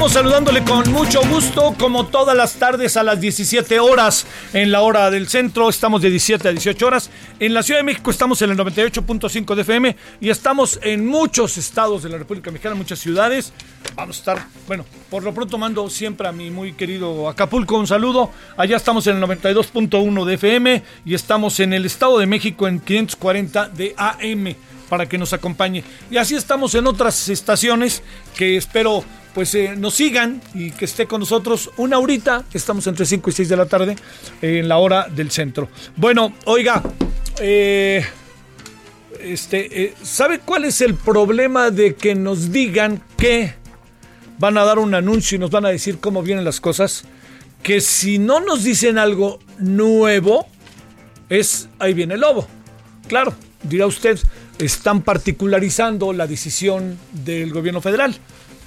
Andamos saludándole con mucho gusto, como todas las tardes a las 17 horas en la hora del centro. Estamos de 17 a 18 horas. En la Ciudad de México estamos en el 98.5 de FM y estamos en muchos estados de la República Mexicana, muchas ciudades. Vamos a estar, bueno, por lo pronto mando siempre a mi muy querido Acapulco un saludo. Allá estamos en el 92.1 de FM y estamos en el Estado de México en 540 de AM para que nos acompañe. Y así estamos en otras estaciones que espero pues eh, nos sigan y que esté con nosotros una horita. Estamos entre 5 y 6 de la tarde eh, en la hora del centro. Bueno, oiga, eh, este, ¿sabe cuál es el problema de que nos digan que van a dar un anuncio y nos van a decir cómo vienen las cosas? Que si no nos dicen algo nuevo, es ahí viene el lobo. Claro, dirá usted, están particularizando la decisión del gobierno federal.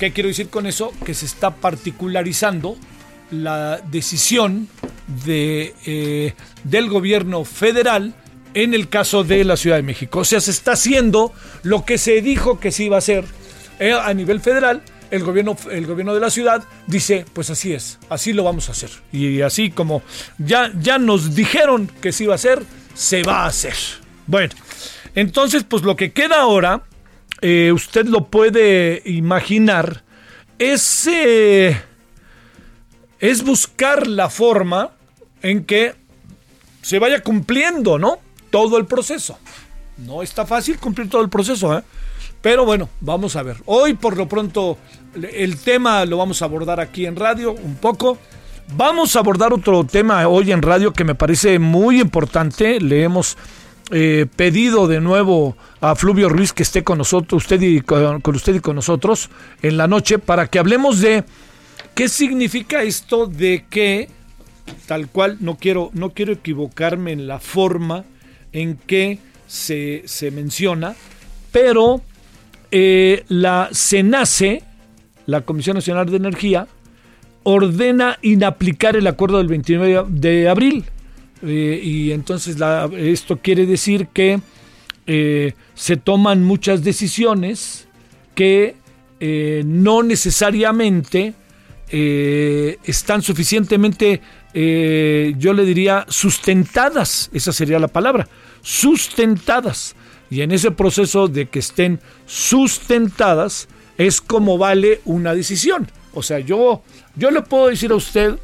¿Qué quiero decir con eso? Que se está particularizando la decisión de, eh, del gobierno federal en el caso de la Ciudad de México. O sea, se está haciendo lo que se dijo que se iba a hacer eh, a nivel federal. El gobierno, el gobierno de la ciudad dice, pues así es, así lo vamos a hacer. Y así como ya, ya nos dijeron que se iba a hacer, se va a hacer. Bueno, entonces, pues lo que queda ahora eh, usted lo puede imaginar, es, es buscar la forma en que se vaya cumpliendo, ¿no? Todo el proceso. No está fácil cumplir todo el proceso, ¿eh? Pero bueno, vamos a ver. Hoy por lo pronto el tema lo vamos a abordar aquí en radio un poco. Vamos a abordar otro tema hoy en radio que me parece muy importante. Le hemos eh, pedido de nuevo a Fluvio Ruiz que esté con nosotros, usted y con, con, usted y con nosotros en la noche para que hablemos de qué significa esto de que tal cual no quiero no quiero equivocarme en la forma en que se, se menciona, pero eh, la CENACE, la Comisión Nacional de Energía, ordena inaplicar el acuerdo del 29 de abril. Eh, y entonces esto quiere decir que eh, se toman muchas decisiones que eh, no necesariamente están suficientemente, yo le diría, sustentadas, esa sería la palabra, sustentadas. Y en ese proceso de que estén sustentadas es como vale una decisión. O sea, yo, yo le puedo decir a usted,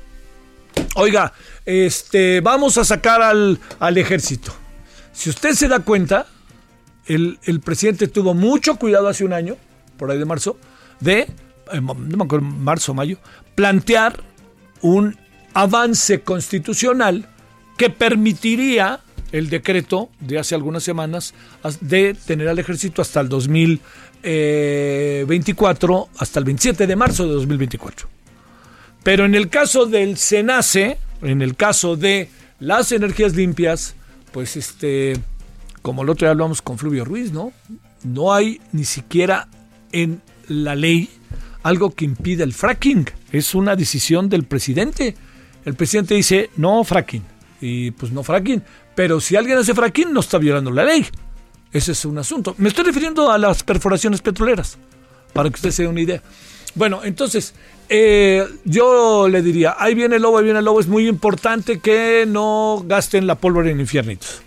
oiga, este, vamos a sacar al, al ejército. Si usted se da cuenta, el, el, presidente tuvo mucho cuidado hace un año, por ahí de marzo, de, eh, no me acuerdo, marzo mayo, plantear un avance constitucional que permitiría el decreto de hace algunas semanas de tener al ejército hasta el 2024, hasta el 27 de marzo de 2024. Pero en el caso del SENACE, en el caso de las energías limpias, pues este, como el otro día hablamos con Fluvio Ruiz, ¿no? No hay ni siquiera en la ley algo que impida el fracking. Es una decisión del presidente. El presidente dice, no fracking. Y pues no fracking. Pero si alguien hace fracking, no está violando la ley. Ese es un asunto. Me estoy refiriendo a las perforaciones petroleras, para que usted se dé una idea. Bueno, entonces, eh, yo le diría, ahí viene el lobo, ahí viene el lobo, es muy importante que no gasten la pólvora en infiernitos.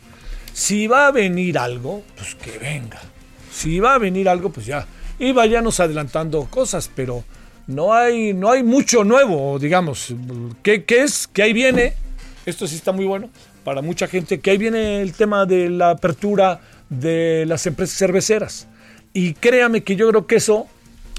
Si va a venir algo, pues que venga. Si va a venir algo, pues ya. Y vayamos adelantando cosas, pero no hay, no hay mucho nuevo, digamos. ¿Qué, ¿Qué, es? Que ahí viene, esto sí está muy bueno para mucha gente, que ahí viene el tema de la apertura de las empresas cerveceras. Y créame que yo creo que eso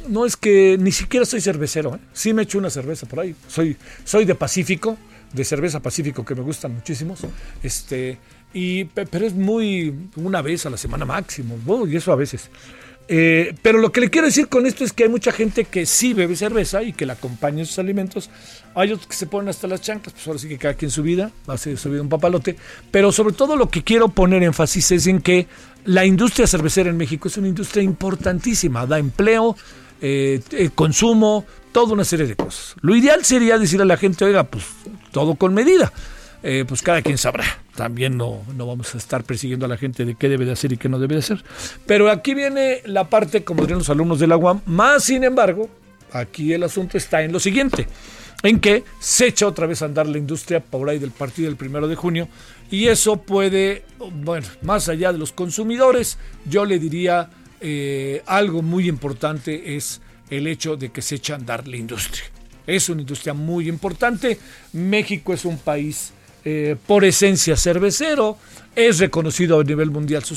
no es que ni siquiera soy cervecero, ¿eh? sí me echo una cerveza por ahí. Soy, soy de Pacífico, de cerveza Pacífico que me gustan muchísimos. Este, y, pero es muy una vez a la semana máximo, y eso a veces. Eh, pero lo que le quiero decir con esto es que hay mucha gente que sí bebe cerveza y que la acompaña en sus alimentos. Hay otros que se ponen hasta las chanclas, pues ahora sí que cada quien su vida, va a ser su vida un papalote. Pero sobre todo lo que quiero poner énfasis es en que la industria cervecera en México es una industria importantísima, da empleo, eh, eh, consumo, toda una serie de cosas. Lo ideal sería decir a la gente, oiga, pues todo con medida. Eh, pues cada quien sabrá. También no, no vamos a estar persiguiendo a la gente de qué debe de hacer y qué no debe de hacer. Pero aquí viene la parte, como dirían los alumnos de la más sin embargo, aquí el asunto está en lo siguiente, en que se echa otra vez a andar la industria por ahí del partido del primero de junio y eso puede, bueno, más allá de los consumidores, yo le diría eh, algo muy importante es el hecho de que se echa a andar la industria. Es una industria muy importante. México es un país eh, por esencia cervecero, es reconocido a nivel mundial su,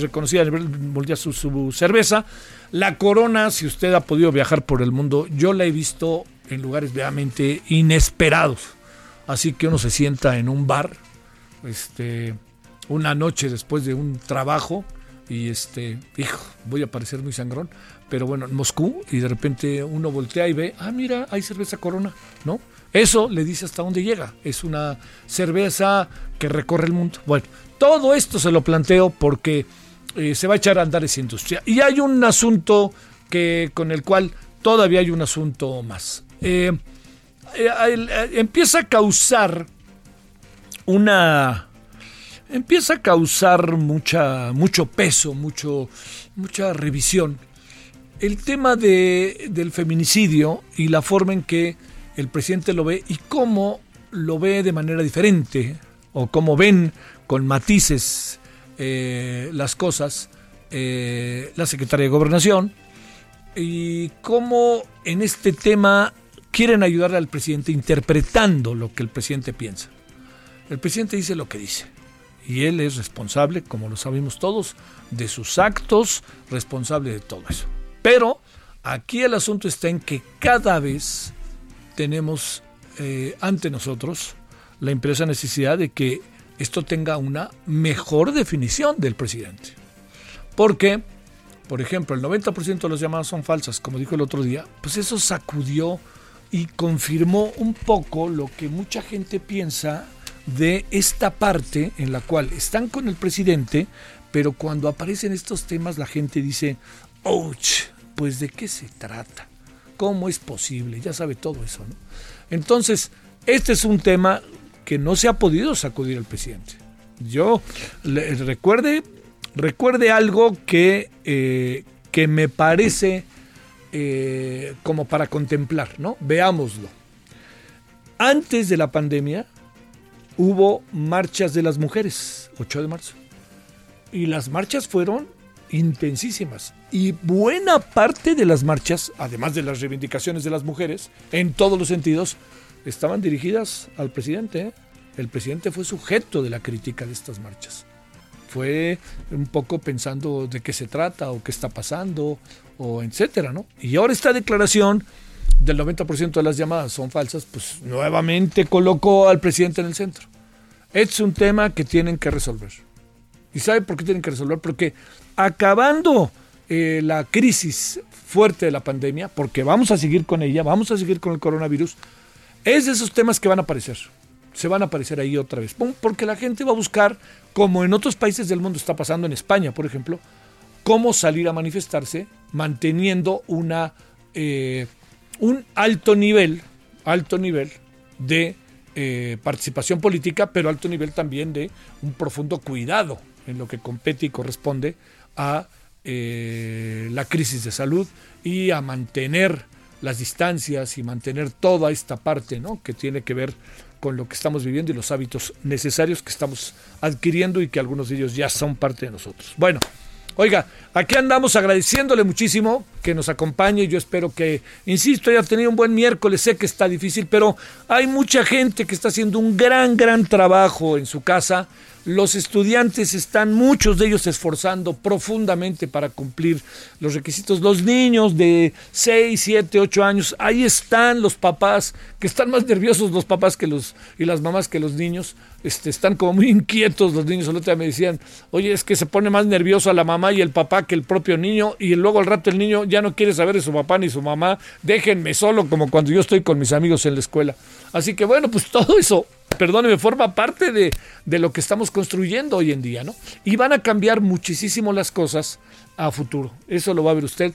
reconocida a nivel mundial su, cerveza. La Corona, si usted ha podido viajar por el mundo, yo la he visto en lugares realmente inesperados. Así que uno se sienta en un bar, este, una noche después de un trabajo y este, hijo, voy a parecer muy sangrón, pero bueno, en Moscú y de repente uno voltea y ve, ah, mira, hay cerveza Corona, ¿no? Eso le dice hasta dónde llega. Es una cerveza que recorre el mundo. Bueno, todo esto se lo planteo porque eh, se va a echar a andar esa industria. Y hay un asunto que, con el cual todavía hay un asunto más. Eh, eh, empieza a causar una... Empieza a causar mucha, mucho peso, mucho, mucha revisión. El tema de, del feminicidio y la forma en que el presidente lo ve y cómo lo ve de manera diferente o cómo ven con matices eh, las cosas eh, la secretaria de gobernación y cómo en este tema quieren ayudarle al presidente interpretando lo que el presidente piensa. El presidente dice lo que dice y él es responsable, como lo sabemos todos, de sus actos, responsable de todo eso. Pero aquí el asunto está en que cada vez tenemos eh, ante nosotros la impresa necesidad de que esto tenga una mejor definición del presidente. Porque, por ejemplo, el 90% de las llamadas son falsas, como dijo el otro día, pues eso sacudió y confirmó un poco lo que mucha gente piensa de esta parte en la cual están con el presidente, pero cuando aparecen estos temas la gente dice, ouch, pues de qué se trata. ¿Cómo es posible? Ya sabe todo eso, ¿no? Entonces, este es un tema que no se ha podido sacudir al presidente. Yo le, recuerde, recuerde algo que, eh, que me parece eh, como para contemplar, ¿no? Veámoslo. Antes de la pandemia hubo marchas de las mujeres, 8 de marzo. Y las marchas fueron intensísimas. Y buena parte de las marchas, además de las reivindicaciones de las mujeres, en todos los sentidos, estaban dirigidas al presidente. ¿eh? El presidente fue sujeto de la crítica de estas marchas. Fue un poco pensando de qué se trata o qué está pasando o etcétera, ¿no? Y ahora esta declaración del 90% de las llamadas son falsas, pues nuevamente colocó al presidente en el centro. Es un tema que tienen que resolver. ¿Y sabe por qué tienen que resolver? Porque acabando eh, la crisis fuerte de la pandemia, porque vamos a seguir con ella, vamos a seguir con el coronavirus, es de esos temas que van a aparecer. Se van a aparecer ahí otra vez. Porque la gente va a buscar, como en otros países del mundo está pasando, en España, por ejemplo, cómo salir a manifestarse manteniendo una, eh, un alto nivel, alto nivel de eh, participación política, pero alto nivel también de un profundo cuidado en lo que compete y corresponde a eh, la crisis de salud y a mantener las distancias y mantener toda esta parte, ¿no? Que tiene que ver con lo que estamos viviendo y los hábitos necesarios que estamos adquiriendo y que algunos de ellos ya son parte de nosotros. Bueno, oiga, aquí andamos agradeciéndole muchísimo que nos acompañe. Yo espero que, insisto, haya tenido un buen miércoles. Sé que está difícil, pero hay mucha gente que está haciendo un gran, gran trabajo en su casa los estudiantes están, muchos de ellos, esforzando profundamente para cumplir los requisitos. Los niños de 6, 7, 8 años, ahí están los papás, que están más nerviosos los papás que los, y las mamás que los niños. Este, están como muy inquietos los niños. El otro día me decían, oye, es que se pone más nervioso a la mamá y el papá que el propio niño. Y luego al rato el niño ya no quiere saber de su papá ni su mamá. Déjenme solo, como cuando yo estoy con mis amigos en la escuela. Así que bueno, pues todo eso perdóneme, forma parte de, lo que estamos construyendo hoy en día, ¿no? Y van a cambiar muchísimo las cosas a futuro. Eso lo va a ver usted.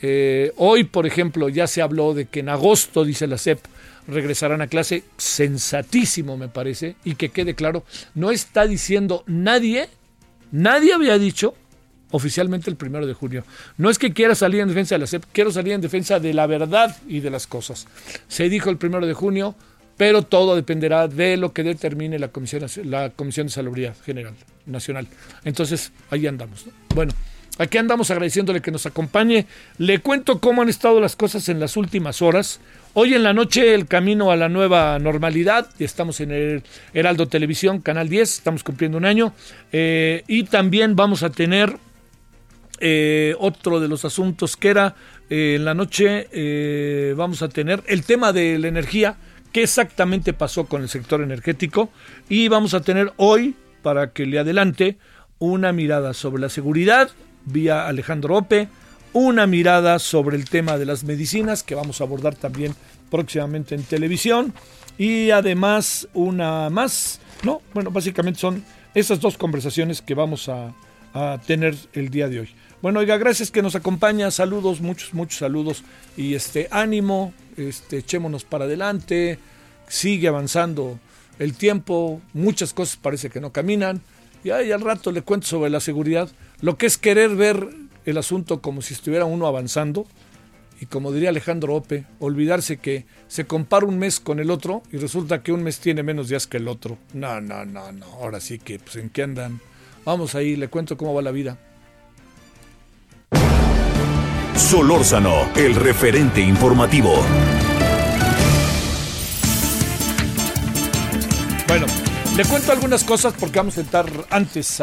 Eh, hoy, por ejemplo, ya se habló de que en agosto, dice la CEP, regresarán a clase. Sensatísimo, me parece. Y que quede claro, no está diciendo nadie, nadie había dicho oficialmente el primero de junio. No es que quiera salir en defensa de la CEP, quiero salir en defensa de la verdad y de las cosas. Se dijo el primero de junio, pero todo dependerá de lo que determine la Comisión, la Comisión de Salubridad General Nacional. Entonces, ahí andamos. Bueno, aquí andamos agradeciéndole que nos acompañe. Le cuento cómo han estado las cosas en las últimas horas. Hoy en la noche el camino a la nueva normalidad. Estamos en el Heraldo Televisión, Canal 10, estamos cumpliendo un año. Eh, y también vamos a tener eh, otro de los asuntos que era eh, en la noche, vamos a tener el tema de la energía qué exactamente pasó con el sector energético y vamos a tener hoy, para que le adelante, una mirada sobre la seguridad vía Alejandro Ope, una mirada sobre el tema de las medicinas que vamos a abordar también próximamente en televisión y además una más, no, bueno, básicamente son esas dos conversaciones que vamos a, a tener el día de hoy. Bueno, oiga, gracias que nos acompaña, saludos, muchos, muchos saludos. Y este ánimo, este, echémonos para adelante, sigue avanzando el tiempo, muchas cosas parece que no caminan, y ahí al rato le cuento sobre la seguridad, lo que es querer ver el asunto como si estuviera uno avanzando, y como diría Alejandro Ope, olvidarse que se compara un mes con el otro y resulta que un mes tiene menos días que el otro. No, no, no, no, ahora sí que, pues en qué andan. Vamos ahí, le cuento cómo va la vida. Solórzano, el referente informativo. Bueno, le cuento algunas cosas porque vamos a entrar antes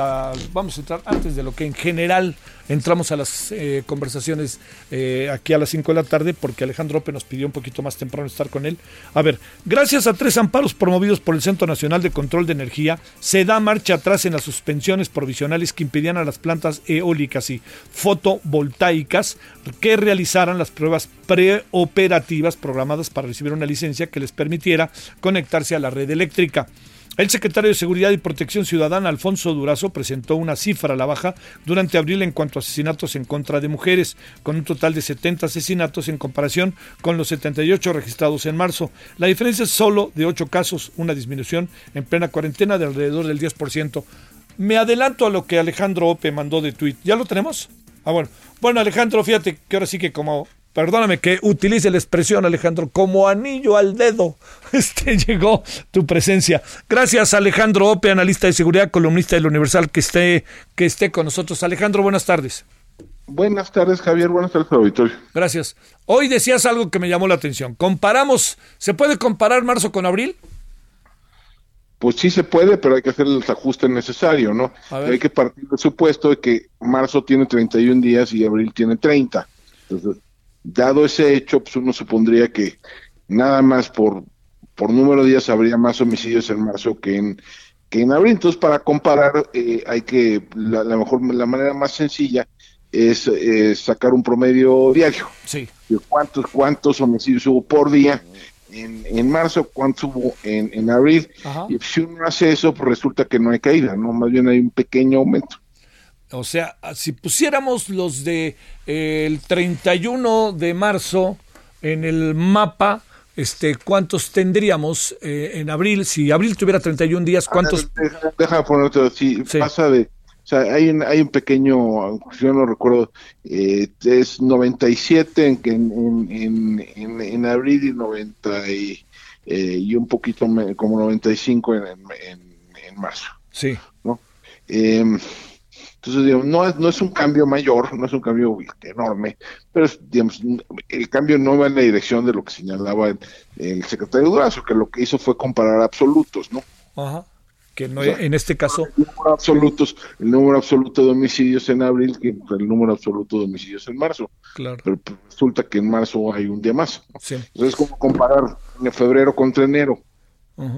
vamos a entrar antes de lo que en general entramos a las eh, conversaciones eh, aquí a las 5 de la tarde porque Alejandro Ope nos pidió un poquito más temprano estar con él. A ver, gracias a tres amparos promovidos por el Centro Nacional de Control de Energía, se da marcha atrás en las suspensiones provisionales que impidían a las plantas eólicas y fotovoltaicas que realizaran las pruebas preoperativas programadas para recibir una licencia que les permitiera conectarse a la red eléctrica. El secretario de Seguridad y Protección Ciudadana, Alfonso Durazo, presentó una cifra a la baja durante abril en cuanto a asesinatos en contra de mujeres, con un total de 70 asesinatos en comparación con los 78 registrados en marzo. La diferencia es solo de 8 casos, una disminución en plena cuarentena de alrededor del 10%. Me adelanto a lo que Alejandro Ope mandó de tweet. ¿Ya lo tenemos? Ah, bueno. Bueno, Alejandro, fíjate que ahora sí que como perdóname que utilice la expresión, Alejandro, como anillo al dedo, este, llegó tu presencia. Gracias, Alejandro Ope, analista de seguridad, columnista del Universal, que esté, que esté con nosotros. Alejandro, buenas tardes. Buenas tardes, Javier. Buenas tardes, auditorio. Gracias. Hoy decías algo que me llamó la atención. Comparamos, ¿se puede comparar marzo con abril? Pues sí se puede, pero hay que hacer el ajuste necesario, ¿no? Hay que partir del supuesto de que marzo tiene 31 días y abril tiene 30. Entonces, Dado ese hecho, pues uno supondría que nada más por, por número de días habría más homicidios en marzo que en, que en abril. Entonces, para comparar, eh, hay que, la, mejor, la manera más sencilla es sacar un promedio diario. Sí. De cuántos, cuántos homicidios hubo por día en, en marzo, cuántos hubo en, en abril. Y si uno hace eso, pues resulta que no hay caída, ¿no? Más bien hay un pequeño aumento. O sea, si pusiéramos los de eh, el 31 de marzo en el mapa, este, ¿cuántos tendríamos eh, en abril? Si abril tuviera 31 días, ¿cuántos? Deja, ponerte así, pasa de O sea, hay un, hay un pequeño, yo no recuerdo, eh, es 97 en, en, en, en, abril y 90 y, eh, y un poquito como 95 en, en, marzo. Sí. ¿no? Em, entonces, digamos, no es, no es un cambio mayor, no es un cambio enorme, pero digamos, el cambio no va en la dirección de lo que señalaba el, el secretario Durazo, que lo que hizo fue comparar absolutos, ¿no? Ajá que no, en este caso... El número, absolutos, el número absoluto de homicidios en abril que el número absoluto de homicidios en marzo. Claro. Pero pues, resulta que en marzo hay un día más. Sí. Entonces, ¿cómo comparar en febrero contra enero?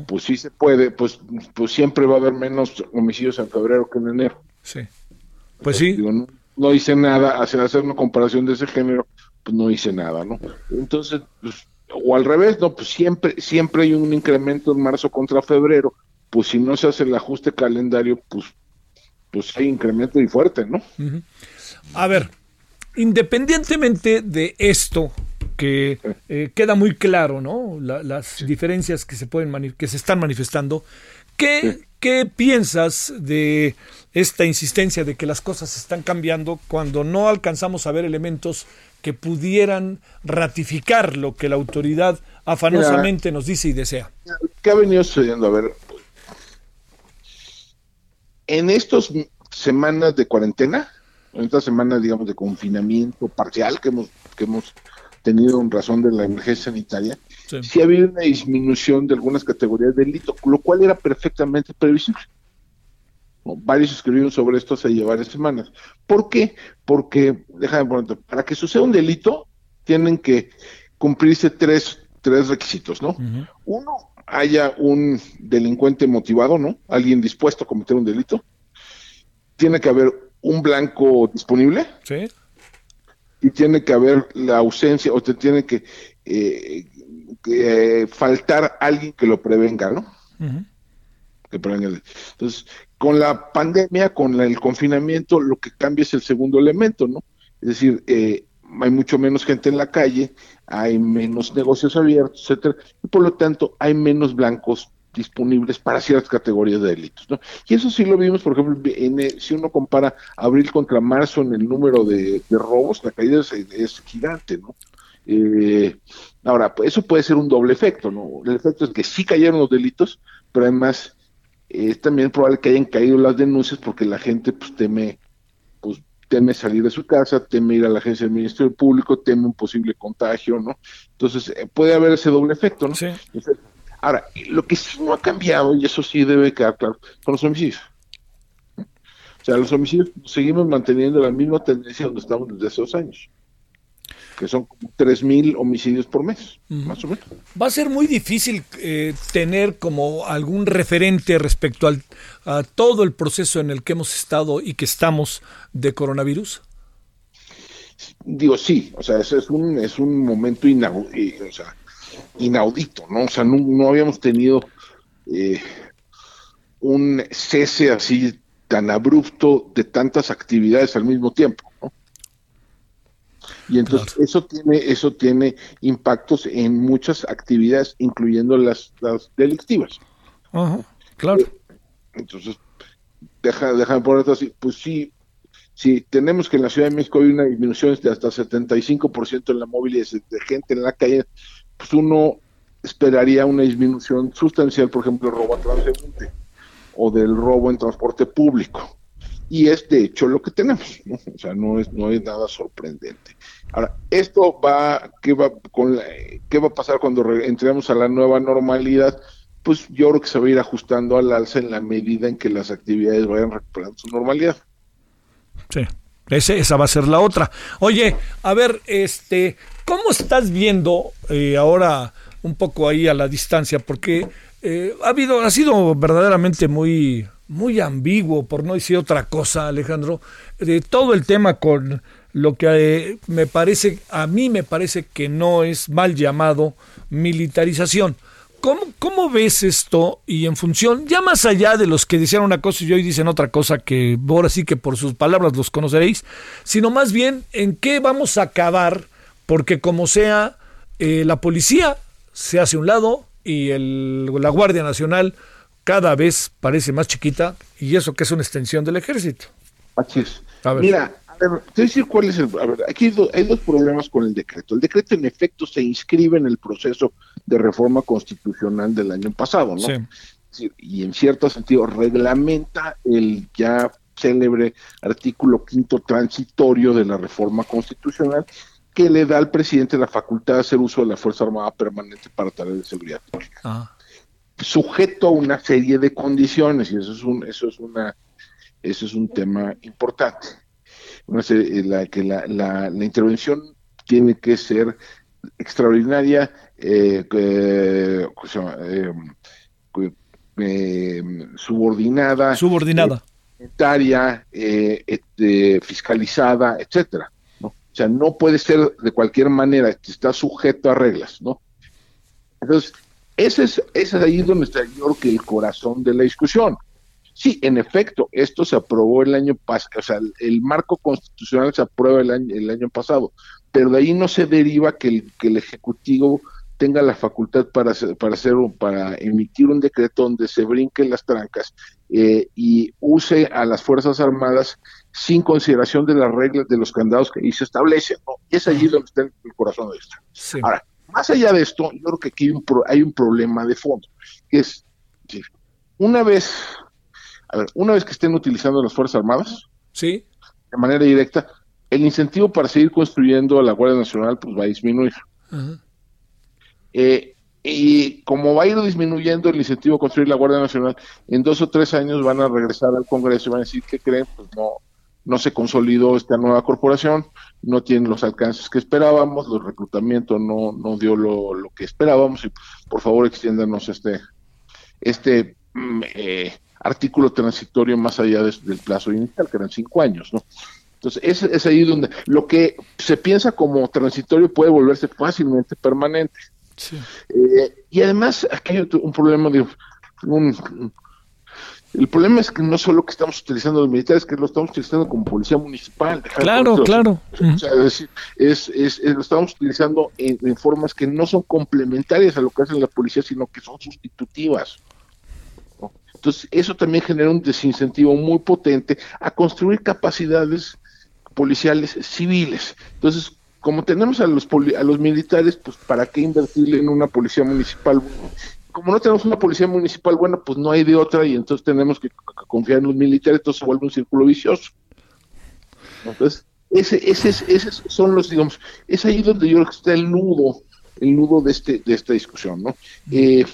Pues sí se puede, pues, pues siempre va a haber menos homicidios en febrero que en enero. Sí. Pues sí. no, hice nada, hacer, hacer una comparación de ese género, pues no hice nada, ¿no? Entonces, pues, o al revés, no, pues siempre, siempre hay un incremento en marzo contra febrero pues si no se hace el ajuste calendario, pues, pues hay incremento y fuerte, ¿no? A ver, independientemente de esto, que eh, queda muy claro, ¿no? las diferencias que se pueden que se están manifestando. ¿Qué, ¿Qué piensas de esta insistencia de que las cosas están cambiando cuando no alcanzamos a ver elementos que pudieran ratificar lo que la autoridad afanosamente nos dice y desea? ¿Qué ha venido sucediendo? A ver, en estas semanas de cuarentena, en estas semanas, digamos, de confinamiento parcial que hemos, que hemos tenido en razón de la emergencia sanitaria, sí. ha habido una disminución de algunas categorías de delito, lo cual era perfectamente previsible. Varios escribieron sobre esto hace varias semanas. ¿Por qué? Porque, déjame poner, para que suceda un delito, tienen que cumplirse tres, tres requisitos, ¿no? Uno, haya un delincuente motivado, ¿no? Alguien dispuesto a cometer un delito. Tiene que haber un blanco disponible. Sí. Y tiene que haber la ausencia, o te tiene que, eh, eh, faltar alguien que lo prevenga, ¿no? que prevenga. Entonces, con la pandemia, con el confinamiento, lo que cambia es el segundo elemento, ¿no? Es decir, eh, hay mucho menos gente en la calle, hay menos negocios abiertos, etcétera, y por lo tanto hay menos blancos disponibles para ciertas categorías de delitos, ¿no? Y eso sí lo vimos, por ejemplo, en, si uno compara abril contra marzo en el número de, robos, la caída es, gigante, ¿no? Eh, ahora, pues eso puede ser un doble efecto, ¿no? El efecto es que sí cayeron los delitos, pero además eh, es también probable que hayan caído las denuncias porque la gente pues teme teme salir de su casa, teme ir a la agencia del Ministerio Público, teme un posible contagio, ¿no? Entonces, eh, puede haber ese doble efecto, ¿no? Sí. ahora, lo que sí no ha cambiado, y eso sí debe quedar claro, son los homicidios. O sea, los homicidios seguimos manteniendo la misma tendencia donde estamos desde hace dos años que son como 3.000 homicidios por mes, más o menos. Va a ser muy difícil eh, tener como algún referente respecto al, a todo el proceso en el que hemos estado y que estamos de coronavirus. Digo, sí, o sea, ese es un, es un momento inaudito, o sea, inaudito, ¿no? O sea, no, habíamos tenido eh, un cese así tan abrupto de tantas actividades al mismo tiempo. Y entonces eso tiene eso tiene impactos en muchas actividades, incluyendo las, las delictivas. Ajá, claro. Eh, entonces, deja, déjame poner así, pues sí, si tenemos que en la Ciudad de México hay una disminución de hasta 75% en la movilidad de gente en la calle, pues uno esperaría una disminución sustancial, por ejemplo, el robo a transeúnte o del robo en transporte público y es de hecho lo que tenemos, ¿no? O sea, no es, no es nada sorprendente. Ahora, esto va, ¿qué va, con ¿qué va a pasar cuando entremos a la nueva normalidad? Pues yo creo que se va a ir ajustando al alza en la medida en que las actividades vayan recuperando su normalidad. Sí, esa va a ser la otra. Oye, a ver, este, ¿cómo estás viendo eh, ahora un poco ahí a la distancia? Porque eh, ha habido, ha sido verdaderamente muy muy ambiguo, por no decir otra cosa, Alejandro, de todo el tema con lo que eh, me parece, a mí me parece que no es mal llamado militarización. ¿Cómo, ¿Cómo, ves esto? Y en función, ya más allá de los que decían una cosa y hoy dicen otra cosa, que ahora sí que por sus palabras los conoceréis, sino más bien en qué vamos a acabar, porque como sea, eh, la policía se hace un lado y el, la Guardia Nacional cada vez parece más chiquita y eso que es una extensión del ejército. Así es. Mira, a ver, te voy a decir cuál es el... A ver, aquí hay dos, problemas con el decreto. El decreto en efecto se inscribe en el proceso de reforma constitucional del año pasado, ¿no? Sí. Y en cierto sentido reglamenta el ya célebre artículo quinto transitorio de la reforma constitucional que le da al presidente la facultad de hacer uso de la Fuerza Armada Permanente para tareas de seguridad pública. Ah. Sujeto a una serie de condiciones, y eso es un, eso es una, eso es un tema importante. la, que la, la, intervención tiene que ser extraordinaria, eh, eh, eh, subordinada, subordinada, este, fiscalizada, etcétera. O sea, no puede ser de cualquier manera, está sujeto a reglas, ¿no? Entonces, ese es, ese es ahí donde está yo creo que el corazón de la discusión. Sí, en efecto, esto se aprobó el año pasado, o sea, el, marco constitucional se aprueba el año, el año pasado, pero de ahí no se deriva que el, que el Ejecutivo tenga la facultad para para hacer para emitir un decreto donde se brinquen las trancas eh, y use a las fuerzas armadas sin consideración de las reglas de los candados que ahí se establecen. ¿no? Es allí donde está el, corazón de esto. Ahora, más allá de esto, yo creo que aquí hay un, hay un problema de fondo, que es, una vez, a ver, una vez que estén utilizando las Fuerzas Armadas, sí. de manera directa, el incentivo para seguir construyendo a la Guardia Nacional pues va a disminuir. Eh, y como va a ir disminuyendo el incentivo a construir la Guardia Nacional, en dos o tres años van a regresar al Congreso y van a decir que creen, pues no, no se consolidó esta nueva corporación, no tiene los alcances que esperábamos, el reclutamiento no, no dio lo, lo que esperábamos y por favor extiéndanos este, este mm, eh, artículo transitorio más allá del plazo inicial, que eran cinco años, ¿no? Entonces, es, es ahí donde lo que se piensa como transitorio puede volverse fácilmente permanente. Eh, y además, aquí hay un problema de un, el problema es que no solo que estamos utilizando los militares, que lo estamos utilizando como policía municipal. Claro, claro. O sea, es, es, lo estamos utilizando en, formas que no son complementarias a lo que hace la policía, sino que son sustitutivas. Entonces, eso también genera un desincentivo muy potente a construir capacidades policiales civiles. Entonces, como tenemos a los, a los militares, pues ¿para qué invertirle en una policía municipal como no tenemos una policía municipal buena, pues no hay de otra y entonces tenemos que confiar en los militares, entonces se vuelve un círculo vicioso. Entonces, ese, ese, ese son los, digamos, es ahí donde yo creo que está el nudo, el nudo de, este, de esta discusión, ¿no? Eh,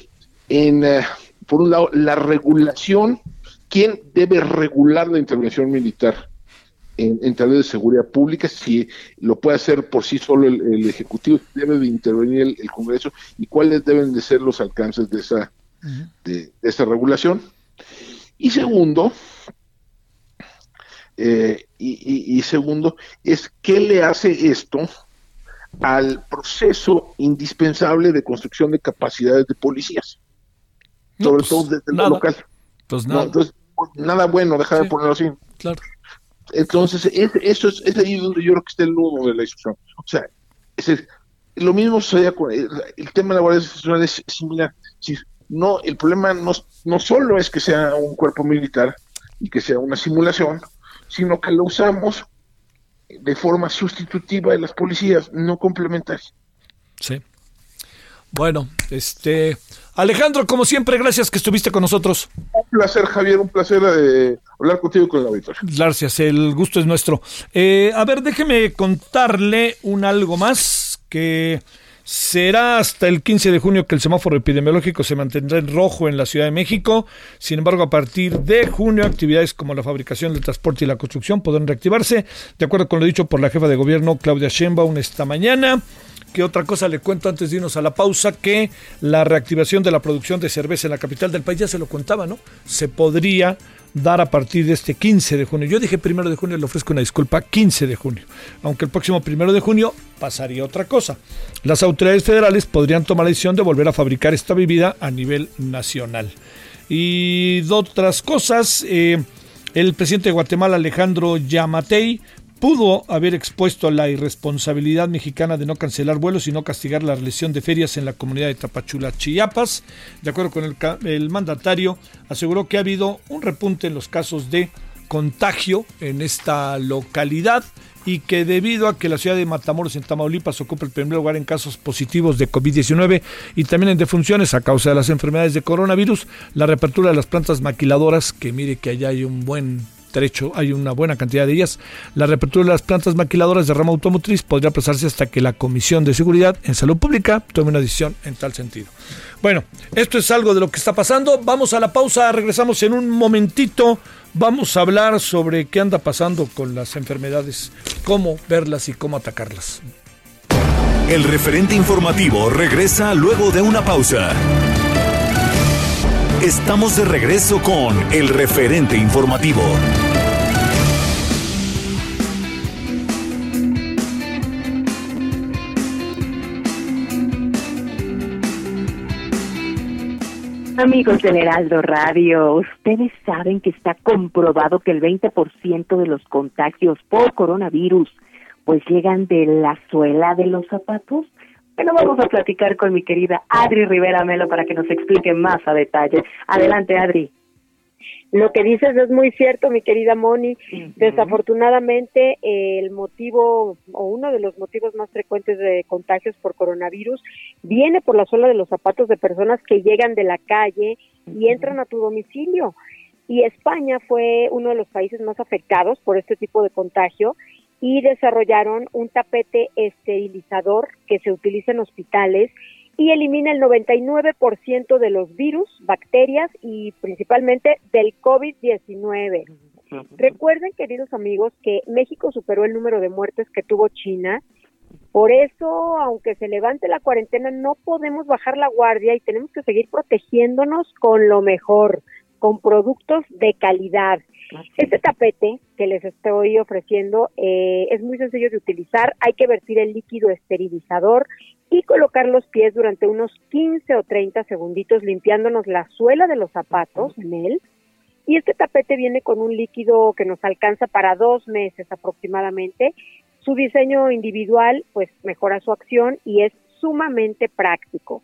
en, eh, por un lado, la regulación, ¿quién debe regular la intervención militar? En, en de seguridad pública, si lo puede hacer por sí solo el, Ejecutivo, debe de intervenir el, Congreso y cuáles deben de ser los alcances de esa, de, esa regulación. Y segundo, eh, y, segundo, es qué le hace esto al proceso indispensable de construcción de capacidades de policías, sobre pues, todo desde lo local. Pues nada. entonces, pues, nada bueno, dejar de ponerlo así. Claro. Entonces, eso es, es, ahí donde yo creo que está el nudo de la discusión. O sea, es lo mismo sucede con el, tema de la Guardia Nacional es similar. no, el problema no, no solo es que sea un cuerpo militar y que sea una simulación, sino que lo usamos de forma sustitutiva de las policías, no complementaria. Sí. Bueno, este Alejandro, como siempre, gracias que estuviste con nosotros. Un placer, Javier, un placer eh, hablar contigo con la auditorio. Gracias, el gusto es nuestro. Eh, a ver, déjeme contarle un algo más que será hasta el 15 de junio que el semáforo epidemiológico se mantendrá en rojo en la Ciudad de México. Sin embargo, a partir de junio, actividades como la fabricación, el transporte y la construcción podrán reactivarse, de acuerdo con lo dicho por la jefa de gobierno Claudia Sheinbaum esta mañana que otra cosa le cuento antes de irnos a la pausa, que la reactivación de la producción de cerveza en la capital del país, ya se lo contaba, ¿no? Se podría dar a partir de este 15 de junio. Yo dije primero de junio, le ofrezco una disculpa, 15 de junio. Aunque el próximo primero de junio pasaría otra cosa. Las autoridades federales podrían tomar la decisión de volver a fabricar esta bebida a nivel nacional. Y de otras cosas, eh, el presidente de Guatemala, Alejandro Yamatei, pudo haber expuesto la irresponsabilidad mexicana de no cancelar vuelos y no castigar la realización de ferias en la comunidad de Tapachula, Chiapas. De acuerdo con el, el mandatario, aseguró que ha habido un repunte en los casos de contagio en esta localidad y que debido a que la ciudad de Matamoros en Tamaulipas ocupa el primer lugar en casos positivos de COVID-19 y también en defunciones a causa de las enfermedades de coronavirus, la reapertura de las plantas maquiladoras, que mire que allá hay un buen trecho, hay una buena cantidad de ellas. La reapertura de las plantas maquiladoras de rama automotriz podría aplazarse hasta que la Comisión de Seguridad en Salud Pública tome una decisión en tal sentido. Bueno, esto es algo de lo que está pasando. Vamos a la pausa, regresamos en un momentito. Vamos a hablar sobre qué anda pasando con las enfermedades, cómo verlas y cómo atacarlas. El referente informativo regresa luego de una pausa. Estamos de regreso con el referente informativo. Amigos del Heraldo Radio, ustedes saben que está comprobado que el 20% de los contagios por coronavirus pues llegan de la suela de los zapatos. Bueno, vamos a platicar con mi querida Adri Rivera Melo para que nos explique más a detalle. Adelante, Adri. Lo que dices es muy cierto, mi querida Moni. Desafortunadamente, el motivo o uno de los motivos más frecuentes de contagios por coronavirus viene por la suela de los zapatos de personas que llegan de la calle y entran a tu domicilio. Y España fue uno de los países más afectados por este tipo de contagio y desarrollaron un tapete esterilizador que se utiliza en hospitales y elimina el 99% de los virus, bacterias y principalmente del COVID-19. Recuerden, queridos amigos, que México superó el número de muertes que tuvo China. Por eso, aunque se levante la cuarentena, no podemos bajar la guardia y tenemos que seguir protegiéndonos con lo mejor, con productos de calidad. Este tapete que les estoy ofreciendo eh, es muy sencillo de utilizar. Hay que vertir el líquido esterilizador y colocar los pies durante unos 15 o 30 segunditos limpiándonos la suela de los zapatos en él. Y este tapete viene con un líquido que nos alcanza para dos meses aproximadamente. Su diseño individual pues mejora su acción y es sumamente práctico.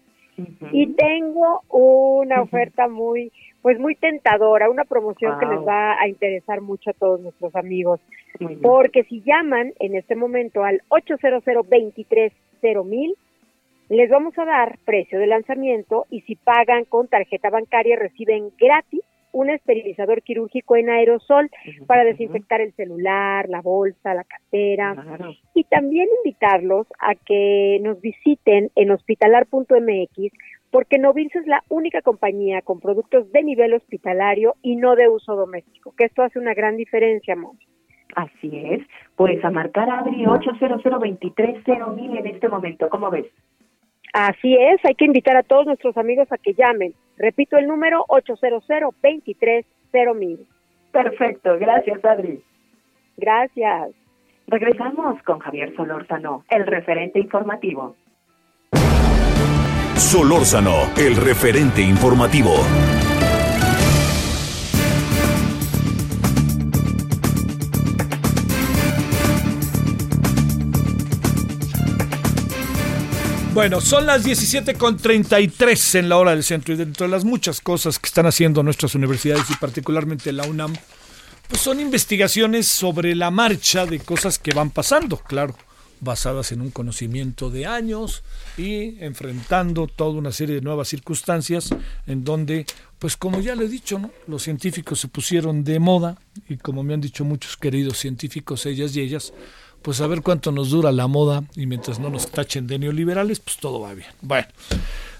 Y tengo una oferta muy pues muy tentadora, una promoción que les va a interesar mucho a todos nuestros amigos. Porque si llaman en este momento al 800 23 mil les vamos a dar precio de lanzamiento y si pagan con tarjeta bancaria reciben gratis un esterilizador quirúrgico en aerosol para desinfectar el celular, la bolsa, la cartera. Y también invitarlos a que nos visiten en hospitalar.mx porque Novilce es la única compañía con productos de nivel hospitalario y no de uso doméstico, que esto hace una gran diferencia, amor. Así es, pues a marcar Adri 800 mil en este momento, ¿cómo ves? Así es, hay que invitar a todos nuestros amigos a que llamen. Repito el número 800 mil. Perfecto, gracias Adri. Gracias. Regresamos con Javier Solórzano, el referente informativo. Solórzano, el referente informativo. Bueno, son las 17.33 en la hora del centro y dentro de las muchas cosas que están haciendo nuestras universidades y particularmente la UNAM, pues son investigaciones sobre la marcha de cosas que van pasando, claro, basadas en un conocimiento de años y enfrentando toda una serie de nuevas circunstancias en donde, pues como ya le he dicho, ¿no? los científicos se pusieron de moda y como me han dicho muchos queridos científicos, ellas y ellas, pues a ver cuánto nos dura la moda y mientras no nos tachen de neoliberales, pues todo va bien. Bueno,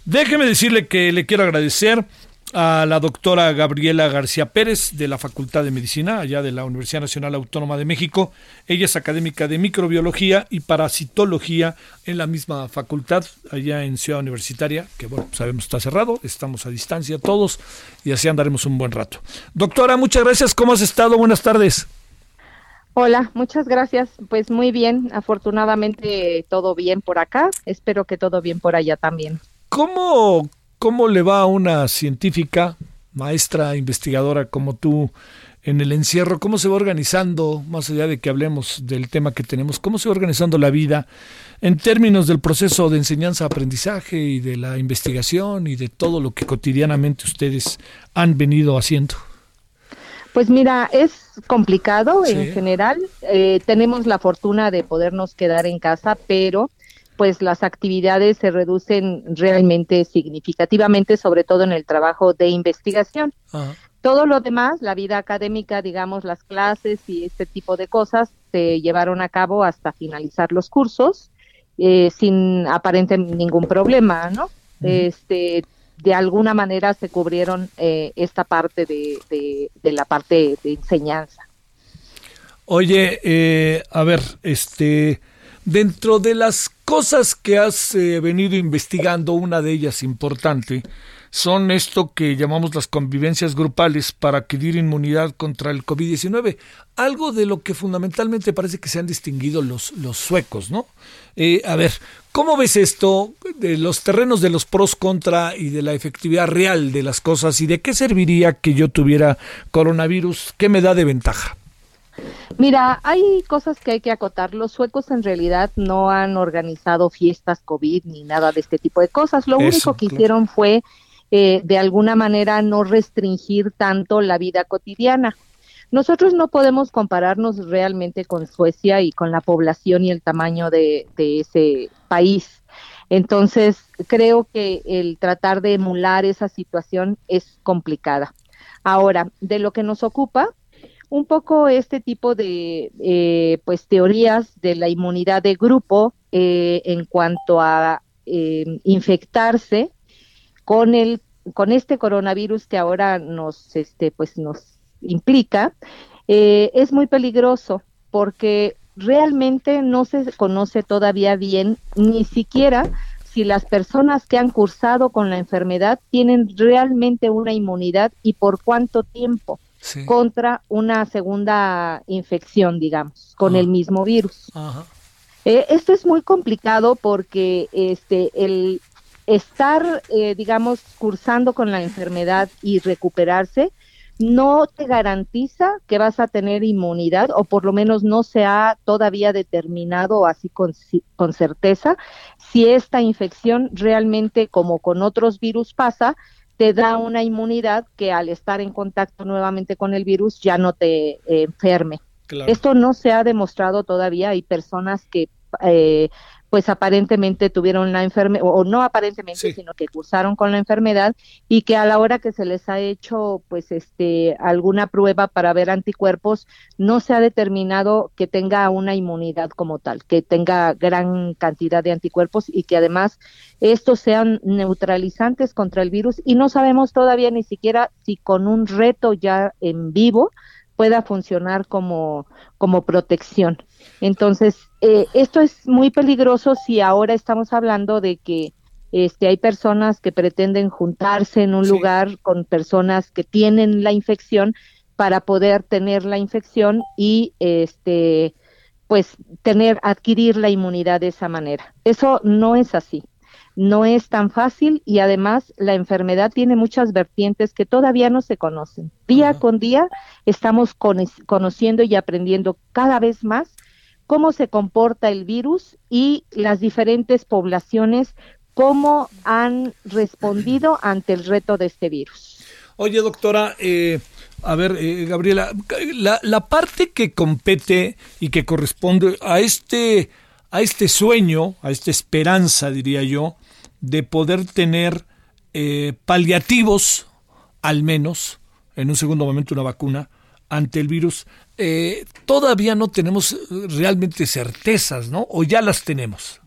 déjeme decirle que le quiero agradecer a la doctora Gabriela García Pérez de la Facultad de Medicina, allá de la Universidad Nacional Autónoma de México. Ella es académica de microbiología y parasitología en la misma facultad, allá en Ciudad Universitaria, que bueno, sabemos está cerrado, estamos a distancia todos y así andaremos un buen rato. Doctora, muchas gracias, ¿cómo has estado? Buenas tardes. Hola, muchas gracias. Pues muy bien, afortunadamente todo bien por acá. Espero que todo bien por allá también. ¿Cómo, cómo le va a una científica, maestra, investigadora como tú en el encierro, cómo se va organizando, más allá de que hablemos del tema que tenemos, cómo se va organizando la vida en términos del proceso de enseñanza-aprendizaje y de la investigación y de todo lo que cotidianamente ustedes han venido haciendo. Pues mira, es complicado en general. Eh, tenemos la fortuna de podernos quedar en casa, pero pues las actividades se reducen realmente significativamente, sobre todo en el trabajo de investigación. Todo lo demás, la vida académica, digamos, las clases y este tipo de cosas, se llevaron a cabo hasta finalizar los cursos eh, sin aparente ningún problema, ¿no? Este, de alguna manera se cubrieron eh, esta parte de, de, la parte de enseñanza. Oye, eh, a ver, este, dentro de las cosas que has venido investigando, una de ellas importante, son esto que llamamos las convivencias grupales para adquirir inmunidad contra el COVID-19, algo de lo que fundamentalmente parece que se han distinguido los, los suecos, ¿no? Eh, a ver, ¿cómo ves esto de los terrenos de los pros contra y de la efectividad real de las cosas y de qué serviría que yo tuviera coronavirus? ¿Qué me da de ventaja? Mira, hay cosas que hay que acotar. Los suecos en realidad no han organizado fiestas COVID ni nada de este tipo de cosas. Lo único que hicieron fue eh, de alguna manera no restringir tanto la vida cotidiana. Nosotros no podemos compararnos realmente con Suecia y con la población y el tamaño de, ese país. Entonces, creo que el tratar de emular esa situación es complicada. Ahora, de lo que nos ocupa, un poco este tipo de eh, pues teorías de la inmunidad de grupo eh, en cuanto a infectarse con el con este coronavirus que ahora nos este pues nos implica eh, es muy peligroso porque realmente no se conoce todavía bien ni siquiera si las personas que han cursado con la enfermedad tienen realmente una inmunidad y por cuánto tiempo contra una segunda infección, digamos, con el mismo virus. Eh, esto es muy complicado porque este el estar, eh, digamos, cursando con la enfermedad y recuperarse no te garantiza que vas a tener inmunidad o por lo menos no se ha todavía determinado así con, con certeza si esta infección realmente como con otros virus pasa te da una inmunidad que al estar en contacto nuevamente con el virus ya no te eh, enferme. Esto no se ha demostrado todavía. Hay personas que eh, pues aparentemente tuvieron la enfermedad, o no aparentemente, sino que cursaron con la enfermedad y que a la hora que se les ha hecho pues este alguna prueba para ver anticuerpos, no se ha determinado que tenga una inmunidad como tal, que tenga gran cantidad de anticuerpos y que además estos sean neutralizantes contra el virus y no sabemos todavía ni siquiera si con un reto ya en vivo pueda funcionar como, como protección. Entonces, eh, esto es muy peligroso si ahora estamos hablando de que este, hay personas que pretenden juntarse en un lugar con personas que tienen la infección para poder tener la infección y este pues tener adquirir la inmunidad de esa manera. Eso no es así no es tan fácil y además la enfermedad tiene muchas vertientes que todavía no se conocen. Día con día estamos conociendo y aprendiendo cada vez más cómo se comporta el virus y las diferentes poblaciones, cómo han respondido ante el reto de este virus. Oye, doctora, eh, a ver, eh, Gabriela, la, la parte que compete y que corresponde a este a este sueño, a esta esperanza, diría yo, de poder tener eh, paliativos, al menos, en un segundo momento una vacuna, ante el virus, eh, todavía no tenemos realmente certezas, ¿no? ¿O ya las tenemos?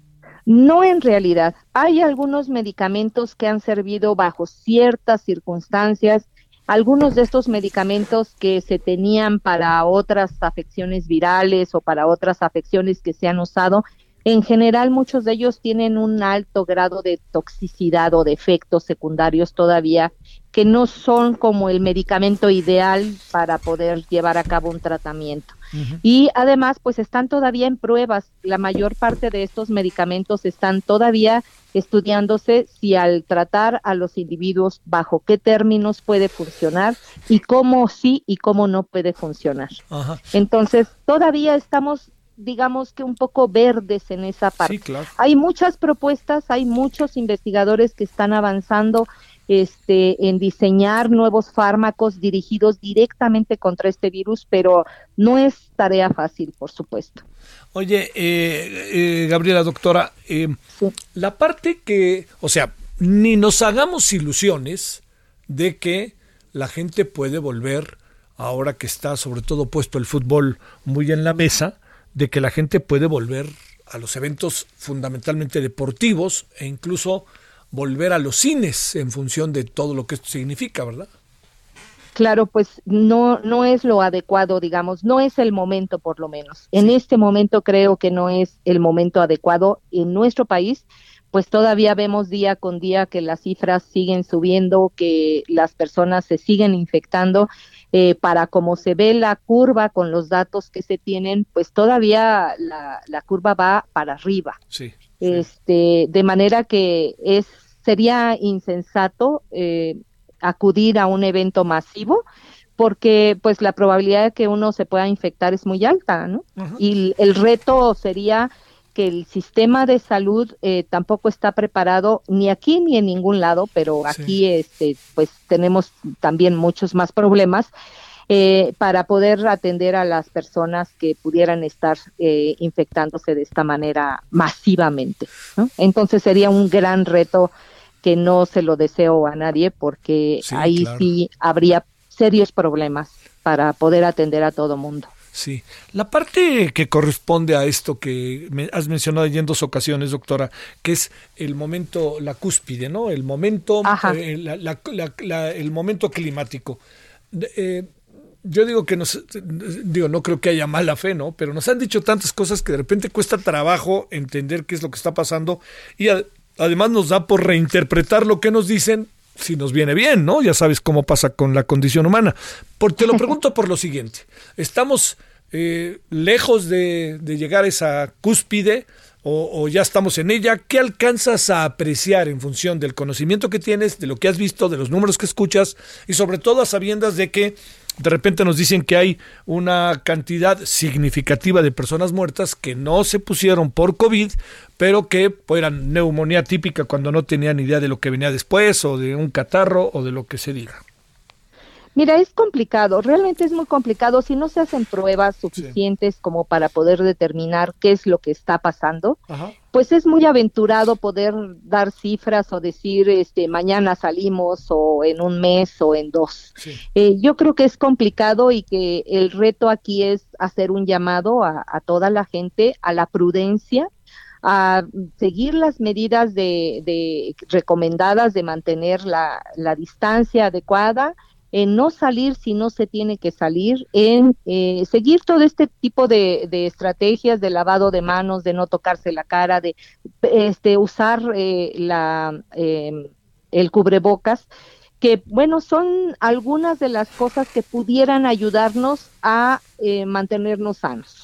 No en realidad. Hay algunos medicamentos que han servido bajo ciertas circunstancias, algunos de estos medicamentos que se tenían para otras afecciones virales o para otras afecciones que se han usado en general, muchos de ellos tienen un alto grado de toxicidad o de efectos secundarios todavía que no son como el medicamento ideal para poder llevar a cabo un tratamiento. Y además, pues están todavía en pruebas. La mayor parte de estos medicamentos están todavía estudiándose si al tratar a los individuos bajo qué términos puede funcionar y cómo sí y cómo no puede funcionar. Entonces, todavía estamos digamos que un poco verdes en esa parte. Hay muchas propuestas, hay muchos investigadores que están avanzando este, en diseñar nuevos fármacos dirigidos directamente contra este virus, pero no es tarea fácil, por supuesto. Oye, eh, eh, Gabriela, doctora, eh, la parte que, o sea, ni nos hagamos ilusiones de que la gente puede volver, ahora que está sobre todo puesto el fútbol muy en la mesa, de que la gente puede volver a los eventos fundamentalmente deportivos e incluso volver a los cines en función de todo lo que esto significa, ¿verdad? Claro, pues no no es lo adecuado, digamos, no es el momento por lo menos. En este momento creo que no es el momento adecuado en nuestro país, pues todavía vemos día con día que las cifras siguen subiendo, que las personas se siguen infectando. Eh, para como se ve la curva con los datos que se tienen, pues todavía la, la curva va para arriba. Sí, Este, de manera que es sería insensato eh, acudir a un evento masivo porque pues la probabilidad de que uno se pueda infectar es muy alta, ¿no? Y el reto sería que el sistema de salud eh, tampoco está preparado ni aquí ni en ningún lado, pero aquí este pues tenemos también muchos más problemas eh, para poder atender a las personas que pudieran estar eh, infectándose de esta manera masivamente. Entonces sería un gran reto que no se lo deseo a nadie porque ahí sí habría serios problemas para poder atender a todo mundo. Sí, la parte que corresponde a esto que me has mencionado en dos ocasiones, doctora, que es el momento, la cúspide, ¿no? El momento, eh, el momento climático. Eh, yo digo que nos, digo, no creo que haya mala fe, ¿no? Pero nos han dicho tantas cosas que de repente cuesta trabajo entender qué es lo que está pasando y además nos da por reinterpretar lo que nos dicen si nos viene bien, ¿no? Ya sabes cómo pasa con la condición humana. Por, te lo pregunto por lo siguiente. Estamos eh, lejos de, llegar a esa cúspide o, ya estamos en ella. ¿Qué alcanzas a apreciar en función del conocimiento que tienes, de lo que has visto, de los números que escuchas y sobre todo a sabiendas de que de repente nos dicen que hay una cantidad significativa de personas muertas que no se pusieron por COVID, pero que eran neumonía típica cuando no tenían idea de lo que venía después, o de un catarro, o de lo que se diga. Mira, es complicado, realmente es muy complicado si no se hacen pruebas suficientes como para poder determinar qué es lo que está pasando. Pues es muy aventurado poder dar cifras o decir, este, mañana salimos o en un mes o en dos. Eh, yo creo que es complicado y que el reto aquí es hacer un llamado a, toda la gente a la prudencia, a seguir las medidas de, recomendadas de mantener la, la distancia adecuada en no salir si no se tiene que salir, en eh, seguir todo este tipo de, estrategias de lavado de manos, de no tocarse la cara, de este, usar eh, la, em, el cubrebocas, que bueno, son algunas de las cosas que pudieran ayudarnos a eh, mantenernos sanos.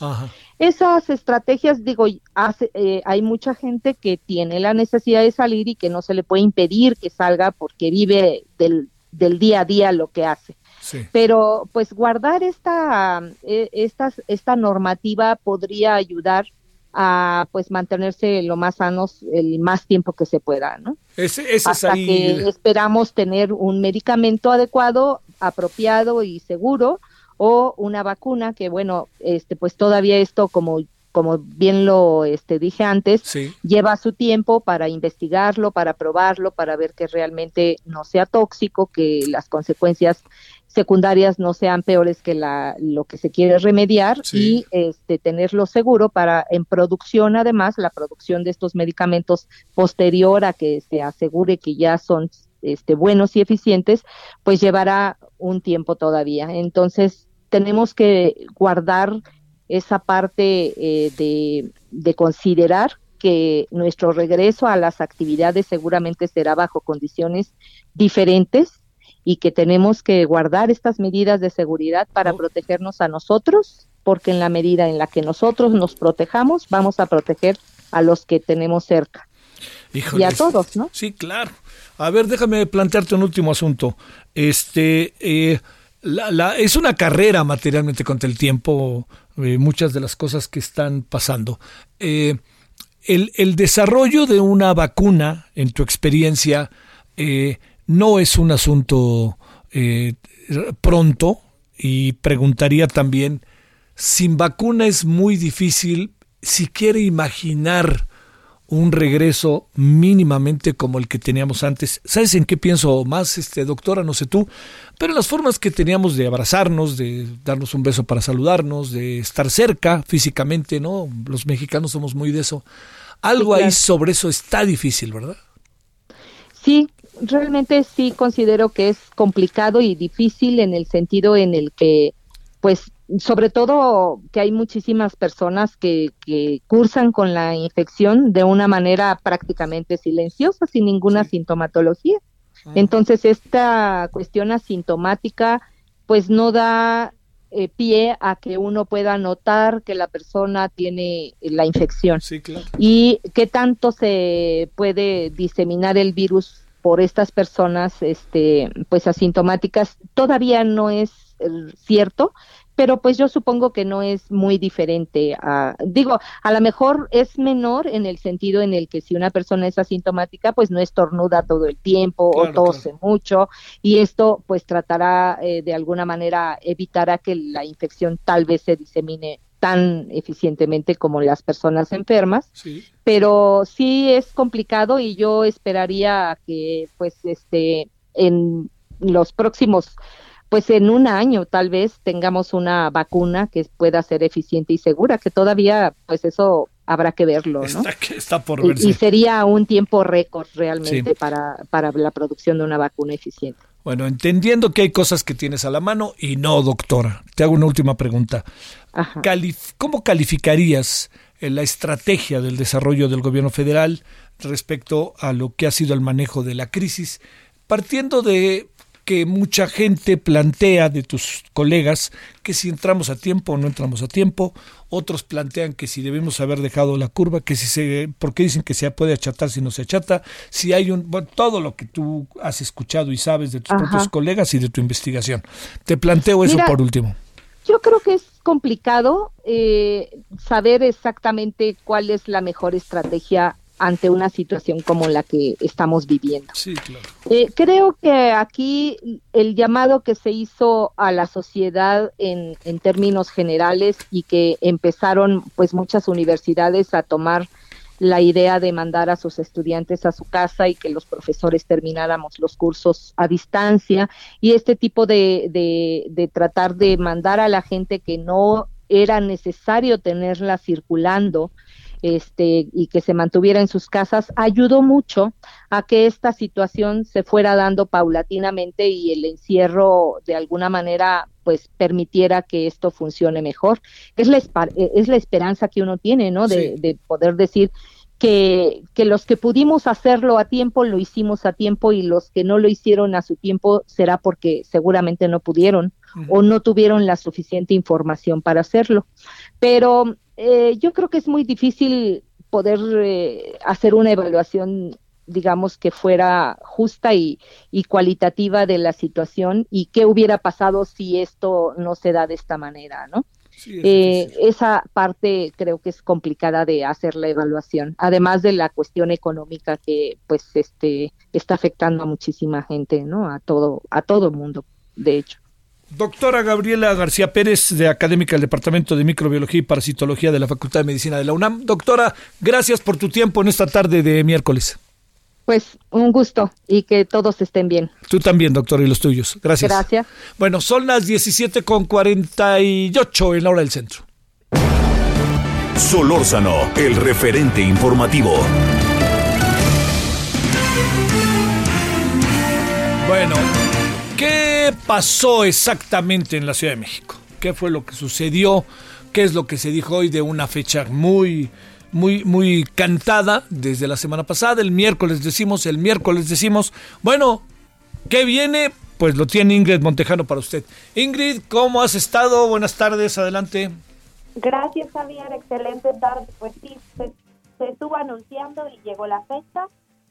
Esas estrategias, digo, hace, hay mucha gente que tiene la necesidad de salir y que no se le puede impedir que salga porque vive del del día a día lo que hace. Pero pues guardar esta, e, esta, esta normativa podría ayudar a pues mantenerse lo más sanos el más tiempo que se pueda, ¿no? Hasta que esperamos tener un medicamento adecuado, apropiado y seguro o una vacuna que bueno, este pues todavía esto como como bien lo este, dije antes, lleva su tiempo para investigarlo, para probarlo, para ver que realmente no sea tóxico, que las consecuencias secundarias no sean peores que la, lo que se quiere remediar y este, tenerlo seguro para en producción además la producción de estos medicamentos posterior a que se asegure que ya son este, buenos y eficientes pues llevará un tiempo todavía. Entonces tenemos que guardar esa parte eh, de, de considerar que nuestro regreso a las actividades seguramente será bajo condiciones diferentes y que tenemos que guardar estas medidas de seguridad para protegernos a nosotros, porque en la medida en la que nosotros nos protejamos, vamos a proteger a los que tenemos cerca. y a todos, ¿no? Sí, claro. A ver, déjame plantearte un último asunto. Este, eh, la, es una carrera materialmente contra el tiempo, eh, muchas de las cosas que están pasando. Eh, el, el, desarrollo de una vacuna, en tu experiencia, no es un asunto pronto y preguntaría también, sin vacuna es muy difícil si quiere imaginar un regreso mínimamente como el que teníamos antes. ¿Sabes en qué pienso más, este doctora? No sé tú, pero en las formas que teníamos de abrazarnos, de darnos un beso para saludarnos, de estar cerca físicamente, ¿no? Los mexicanos somos muy de eso. Algo ahí sobre eso está difícil, ¿verdad? Sí, realmente sí considero que es complicado y difícil en el sentido en el que pues sobre todo que hay muchísimas personas que, que, cursan con la infección de una manera prácticamente silenciosa, sin ninguna sintomatología. Ah. Entonces, esta cuestión asintomática, pues no da eh, pie a que uno pueda notar que la persona tiene la infección. Y qué tanto se puede diseminar el virus por estas personas, este, pues asintomáticas, todavía no es cierto, pero pues yo supongo que no es muy diferente. A, digo, a lo mejor es menor en el sentido en el que si una persona es asintomática, pues no estornuda todo el tiempo o tose mucho y esto pues tratará eh, de alguna manera evitará que la infección tal vez se disemine tan eficientemente como las personas enfermas, pero sí es complicado y yo esperaría que pues este en los próximos pues en un año tal vez tengamos una vacuna que pueda ser eficiente y segura, que todavía pues eso habrá que verlo, ¿no? Está, por verse. Y, sería un tiempo récord realmente para, para la producción de una vacuna eficiente. Bueno, entendiendo que hay cosas que tienes a la mano y no, doctora, te hago una última pregunta. ¿Cómo calificarías eh, la estrategia del desarrollo del gobierno federal respecto a lo que ha sido el manejo de la crisis, partiendo de que mucha gente plantea de tus colegas que si entramos a tiempo o no entramos a tiempo, otros plantean que si debemos haber dejado la curva, que si se, porque dicen que se puede achatar si no se achata, si hay un, bueno, todo lo que tú has escuchado y sabes de tus propios colegas y de tu investigación. Te planteo eso por último. Yo creo que es complicado eh, saber exactamente cuál es la mejor estrategia ante una situación como la que estamos viviendo. Eh, creo que aquí el llamado que se hizo a la sociedad en, en términos generales y que empezaron pues muchas universidades a tomar la idea de mandar a sus estudiantes a su casa y que los profesores termináramos los cursos a distancia y este tipo de, de, de tratar de mandar a la gente que no era necesario tenerla circulando este, y que se mantuviera en sus casas, ayudó mucho a que esta situación se fuera dando paulatinamente y el encierro de alguna manera pues permitiera que esto funcione mejor. Es la, es la esperanza que uno tiene, ¿no? De, de poder decir, que, que, los que pudimos hacerlo a tiempo lo hicimos a tiempo y los que no lo hicieron a su tiempo será porque seguramente no pudieron o no tuvieron la suficiente información para hacerlo. Pero eh, yo creo que es muy difícil poder eh, hacer una evaluación digamos que fuera justa y, y, cualitativa de la situación y qué hubiera pasado si esto no se da de esta manera, ¿no? eh, esa parte creo que es complicada de hacer la evaluación, además de la cuestión económica que pues este está afectando a muchísima gente, ¿no? A todo a todo el mundo, de hecho. Doctora Gabriela García Pérez, de académica del Departamento de Microbiología y Parasitología de la Facultad de Medicina de la UNAM. Doctora, gracias por tu tiempo en esta tarde de miércoles. Pues un gusto y que todos estén bien. Tú también, doctora, y los tuyos. Gracias. Gracias. Bueno, son las 17 con 48 en la hora del centro. Solórzano, el referente informativo. Bueno, ¿Qué pasó exactamente en la Ciudad de México? ¿Qué fue lo que sucedió? ¿Qué es lo que se dijo hoy de una fecha muy, muy, muy cantada desde la semana pasada? El miércoles decimos, el miércoles decimos, bueno, ¿qué viene? pues lo tiene Ingrid Montejano para usted. Ingrid, ¿cómo has estado? Buenas tardes, adelante. Gracias, Javier. Excelente tarde. Pues sí, se, se estuvo anunciando y llegó la fecha.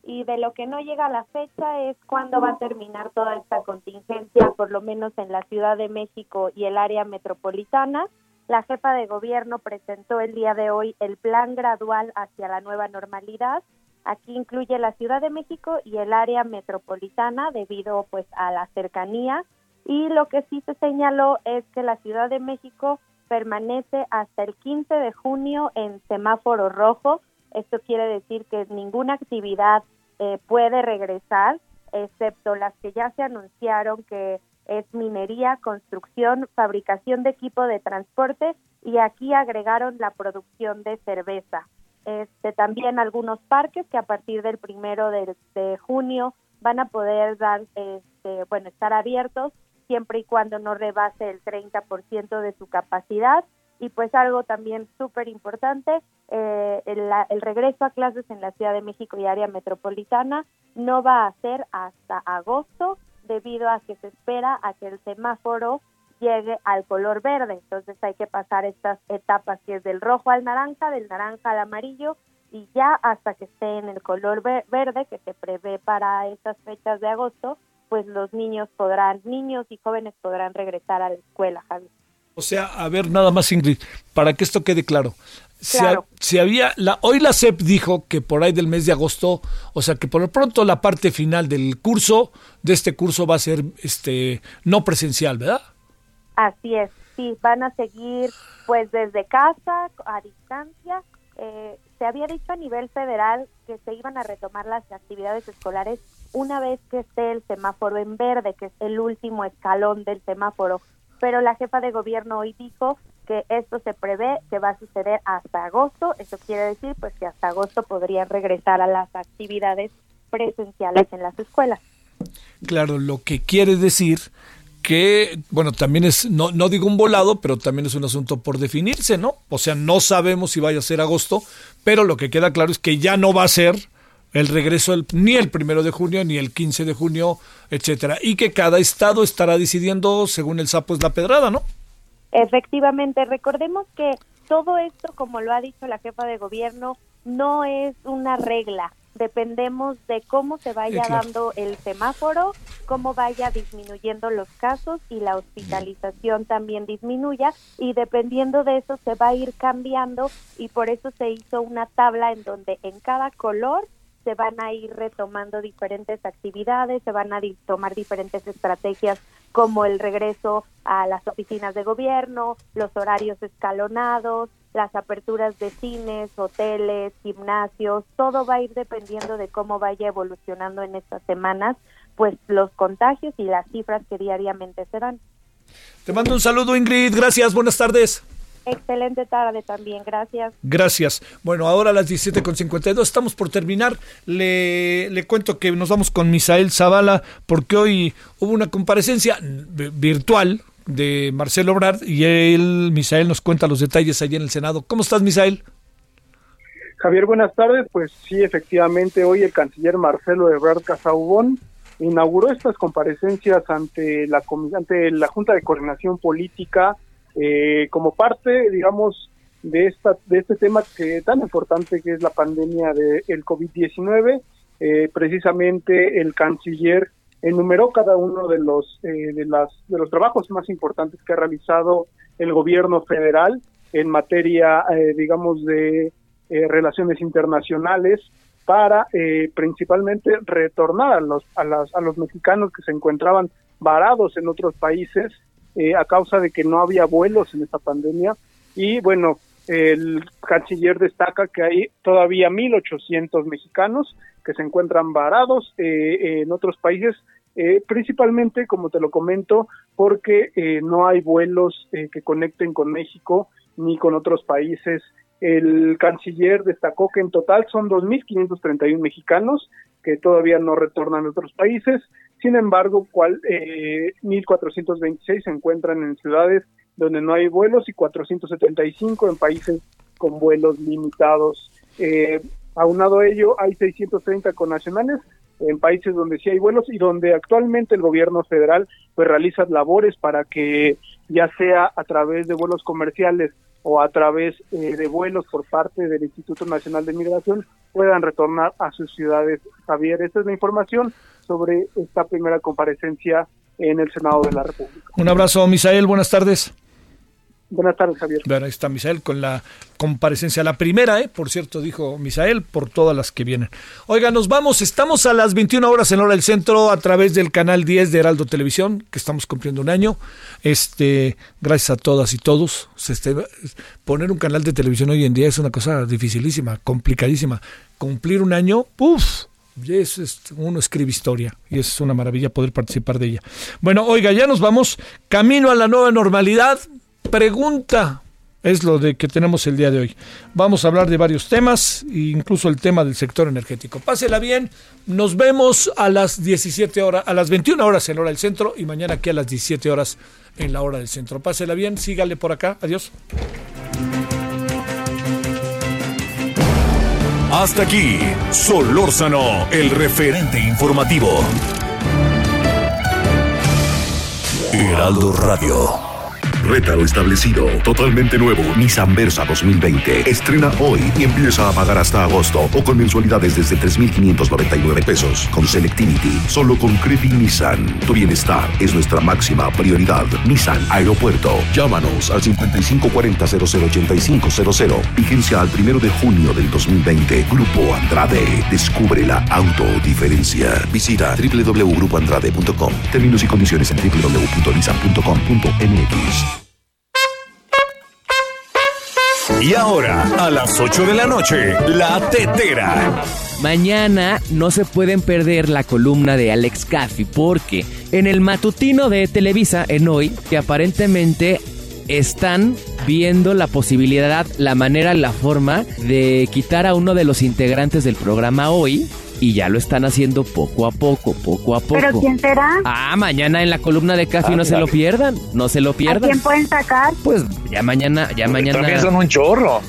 Y de lo que no llega a la fecha es cuándo va a terminar toda esta contingencia, por lo menos en la Ciudad de México y el área metropolitana. La jefa de gobierno presentó el día de hoy el plan gradual hacia la nueva normalidad. Aquí incluye la Ciudad de México y el área metropolitana debido pues a la cercanía y lo que sí se señaló es que la Ciudad de México permanece hasta el 15 de junio en semáforo rojo. Esto quiere decir que ninguna actividad eh, puede regresar, excepto las que ya se anunciaron que es minería, construcción, fabricación de equipo de transporte y aquí agregaron la producción de cerveza. Este, también algunos parques que a partir del primero de, junio van a poder dar, este, bueno, estar abiertos siempre y cuando no rebase el 30% de su capacidad. Y pues algo también súper importante, eh, el, el, regreso a clases en la Ciudad de México y área metropolitana no va a ser hasta agosto debido a que se espera a que el semáforo llegue al color verde. Entonces hay que pasar estas etapas que es del rojo al naranja, del naranja al amarillo y ya hasta que esté en el color verde que se prevé para estas fechas de agosto, pues los niños podrán, niños y jóvenes podrán regresar a la escuela, Javi. O sea, a ver, nada más Ingrid, para que esto quede claro. Si, había, la, hoy la SEP dijo que por ahí del mes de agosto, o sea que por lo pronto la parte final del curso, de este curso va a ser este no presencial, ¿verdad? Así es, sí, van a seguir pues desde casa, a distancia. Eh, se había dicho a nivel federal que se iban a retomar las actividades escolares una vez que esté el semáforo en verde, que es el último escalón del semáforo. Pero la jefa de gobierno hoy dijo que esto se prevé que va a suceder hasta agosto. Eso quiere decir pues que hasta agosto podrían regresar a las actividades presenciales en las escuelas. Claro, lo que quiere decir que, bueno, también es, no, no digo un volado, pero también es un asunto por definirse, ¿no? O sea, no sabemos si vaya a ser agosto, pero lo que queda claro es que ya no va a ser el regreso ni el primero de junio, ni el 15 de junio, etcétera, y que cada estado estará decidiendo según el sapo es la pedrada, ¿no? Efectivamente, recordemos que todo esto, como lo ha dicho la jefa de gobierno, no es una regla. Dependemos de cómo se vaya dando el semáforo, cómo vaya disminuyendo los casos y la hospitalización también disminuya y dependiendo de eso se va a ir cambiando y por eso se hizo una tabla en donde en cada color se van a ir retomando diferentes actividades, se van a tomar diferentes estrategias como el regreso a las oficinas de gobierno, los horarios escalonados, las aperturas de cines, hoteles, gimnasios, todo va a ir dependiendo de cómo vaya evolucionando en estas semanas, pues los contagios y las cifras que diariamente se dan. Te mando un saludo Ingrid, gracias, buenas tardes. Excelente tarde también, gracias. Gracias. Bueno, ahora a las 17.52 estamos por terminar. Le, le cuento que nos vamos con Misael Zavala porque hoy hubo una comparecencia virtual de Marcelo Obrard y él, Misael, nos cuenta los detalles allí en el Senado. ¿Cómo estás, Misael? Javier, buenas tardes. Pues sí, efectivamente, hoy el canciller Marcelo Ebrard Casaubón inauguró estas comparecencias ante la, ante la Junta de Coordinación Política eh, como parte, digamos, de esta de este tema que tan importante que es la pandemia del COVID-19, eh, precisamente el canciller enumeró cada uno de los eh, de las de los trabajos más importantes que ha realizado el gobierno federal en materia, digamos, de relaciones internacionales para principalmente retornar a los a, las, a los mexicanos que se encontraban varados en otros países eh, a causa de que no había vuelos en esta pandemia. Y bueno, el canciller destaca que hay todavía 1.800 mexicanos que se encuentran varados eh, en otros países, eh, principalmente, como te lo comento, porque no hay vuelos que conecten con México ni con otros países. El canciller destacó que en total son 2.531 mexicanos que todavía no retornan a otros países sin embargo, cual, eh, 1.426 se encuentran en ciudades donde no hay vuelos y 475 en países con vuelos limitados. Eh, aunado a ello, hay 630 connacionales en países donde sí hay vuelos y donde actualmente el gobierno federal pues realiza labores para que ya sea a través de vuelos comerciales o a través eh, de vuelos por parte del Instituto Nacional de Migración puedan retornar a sus ciudades. Javier, esta es la información sobre esta primera comparecencia en el Senado de la República. Un abrazo, Misael, buenas tardes. Buenas tardes, Javier. Bueno, ahí está Misael con la comparecencia. La primera, ¿eh? por cierto, dijo Misael, por todas las que vienen. Oiga, nos vamos. Estamos a las 21 horas en Hora del Centro a través del canal 10 de Heraldo Televisión, que estamos cumpliendo un año. Este, gracias a todas y todos. Este, poner un canal de televisión hoy en día es una cosa dificilísima, complicadísima. Cumplir un año, ¡puf! Es, uno escribe historia y es una maravilla poder participar de ella. Bueno, oiga, ya nos vamos. Camino a la nueva normalidad pregunta es lo de que tenemos el día de hoy. Vamos a hablar de varios temas, incluso el tema del sector energético. Pásela bien, nos vemos a las 17 horas, a las 21 horas en hora del centro y mañana aquí a las 17 horas en la hora del centro. Pásela bien, sígale por acá. Adiós. Hasta aquí, Solórzano, el referente informativo. Heraldo Radio. Rétalo establecido. Totalmente nuevo. Nissan Versa 2020. Estrena hoy y empieza a pagar hasta agosto o con mensualidades desde 3,599 pesos. Con Selectivity. Solo con Creepy Nissan. Tu bienestar es nuestra máxima prioridad. Nissan Aeropuerto. Llámanos al 5540-008500. Vigencia al primero de junio del 2020. Grupo Andrade. Descubre la autodiferencia. Visita www.grupoandrade.com. Términos y condiciones en www.nissan.com.mx. Y ahora, a las 8 de la noche, La Tetera. Mañana no se pueden perder la columna de Alex Caffey porque en el matutino de Televisa en hoy, que aparentemente están viendo la posibilidad, la manera, la forma de quitar a uno de los integrantes del programa hoy y ya lo están haciendo poco a poco, poco a poco. ¿Pero quién será? Ah, mañana en la columna de Café no se lo pierdan, no se lo pierdan. ¿A quién pueden sacar? Pues ya mañana, ya mañana. También son un chorro.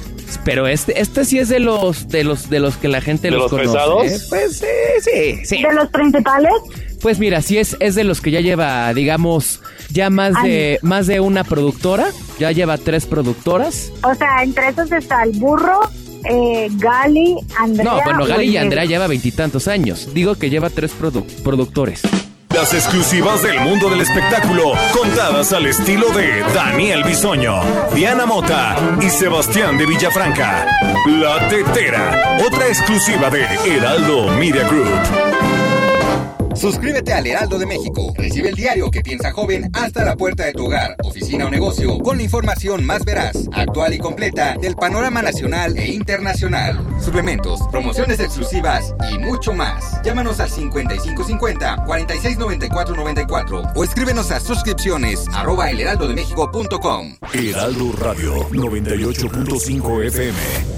Pero este, este sí es de los, de los, de los que la gente ¿De los, los conoce. pesados? ¿eh? Pues sí, sí, sí. ¿De los principales? Pues mira, sí es, es de los que ya lleva, digamos, ya más de, más de una productora. Ya lleva tres productoras. O sea, entre esos está el burro, eh, Gali, Andrea. No, bueno, Gali y. Andrea lleva veintitantos años. Digo que lleva tres produ- productores. Las exclusivas del mundo del espectáculo, contadas al estilo de Daniel Bisoño, Diana Mota y Sebastián de Villafranca. La Tetera, otra exclusiva de Heraldo Media Group. Suscríbete al Heraldo de México. Recibe el diario que piensa joven hasta la puerta de tu hogar, oficina o negocio, con la información más veraz, actual y completa del panorama nacional e internacional. Suplementos, promociones exclusivas y mucho más. Llámanos al 5550-469494 o escríbenos a suscripciones arroba elheraldodemexico.com. Heraldo Radio 98.5 FM.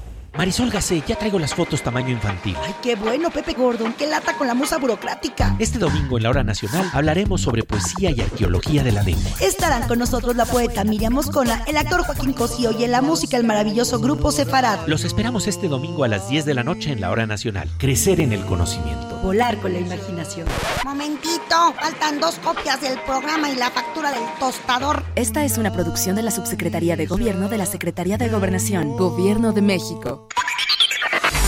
Marisol Gacé, ya traigo las fotos tamaño infantil. Ay, qué bueno, Pepe Gordon, qué lata con la musa burocrática. Este domingo en la hora nacional hablaremos sobre poesía y arqueología de la lengua. Estarán con nosotros la poeta Miriam Moscona, el actor Joaquín Cosío y en la música el maravilloso grupo Separado. Los esperamos este domingo a las 10 de la noche en la hora nacional. Crecer en el conocimiento. Volar con la imaginación. Momentito, faltan dos copias del programa y la factura del tostador. Esta es una producción de la Subsecretaría de Gobierno de la Secretaría de Gobernación, Gobierno de México.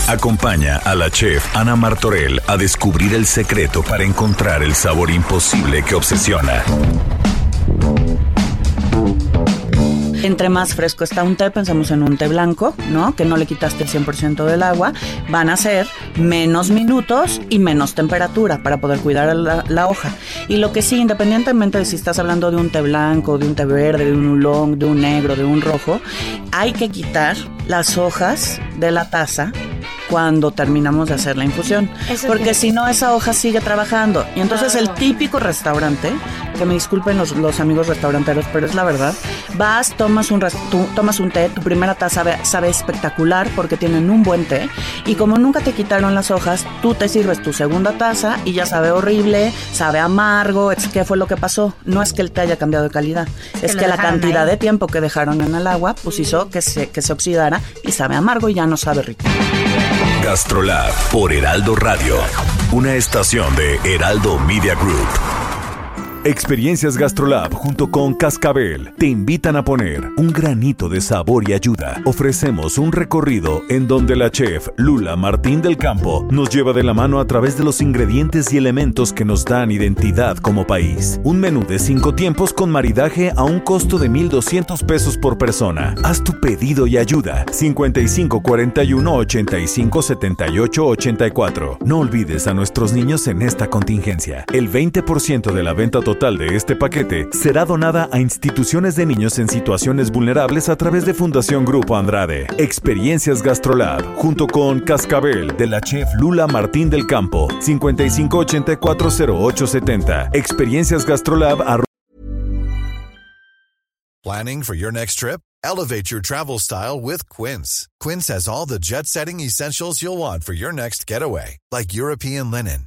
Acompaña a la chef Ana Martorell a descubrir el secreto para encontrar el sabor imposible que obsesiona. Entre más fresco está un té, pensemos en un té blanco, ¿no? Que no le quitaste el 100% del agua. Van a ser menos minutos y menos temperatura para poder cuidar la, la hoja. Y lo que sí, independientemente de si estás hablando de un té blanco, de un té verde, de un oolong, de un negro, de un rojo, hay que quitar las hojas de la taza cuando terminamos de hacer la infusión. porque si no, esa hoja sigue trabajando. Y entonces el típico restaurante, que me disculpen los, los amigos restauranteros, pero es la verdad, vas, tomas un, tomas un té, tu primera taza sabe, sabe espectacular porque tienen un buen té. Y como nunca te quitaron las hojas, tú te sirves tu segunda taza y ya sabe horrible, sabe amargo. ¿Qué fue lo que pasó? No es que el té haya cambiado de calidad, es, que, la cantidad de tiempo que dejaron en el agua pues hizo que se, que se oxidara y sabe amargo y ya no sabe rico. Gastrolab por Heraldo Radio, una estación de Heraldo Media Group. Experiencias Gastrolab junto con Cascabel te invitan a poner un granito de sabor y ayuda. Ofrecemos un recorrido en donde la chef Lula Martín del Campo nos lleva de la mano a través de los ingredientes y elementos que nos dan identidad como país. Un menú de cinco tiempos con maridaje a un costo de 1,200 pesos por persona. Haz tu pedido y ayuda. 55 41 85 78 84. No olvides a nuestros niños en esta contingencia. El 20% de la venta total total de este paquete será donada a instituciones de niños en situaciones vulnerables a través de Fundación Grupo Andrade. Experiencias Gastrolab, junto con Cascabel de la chef Lula Martín del Campo, 55840870. Experiencias Gastrolab. Planning for your next trip? Elevate your travel style with Quince. Quince has all the jet setting essentials you'll want for your next getaway, like European linen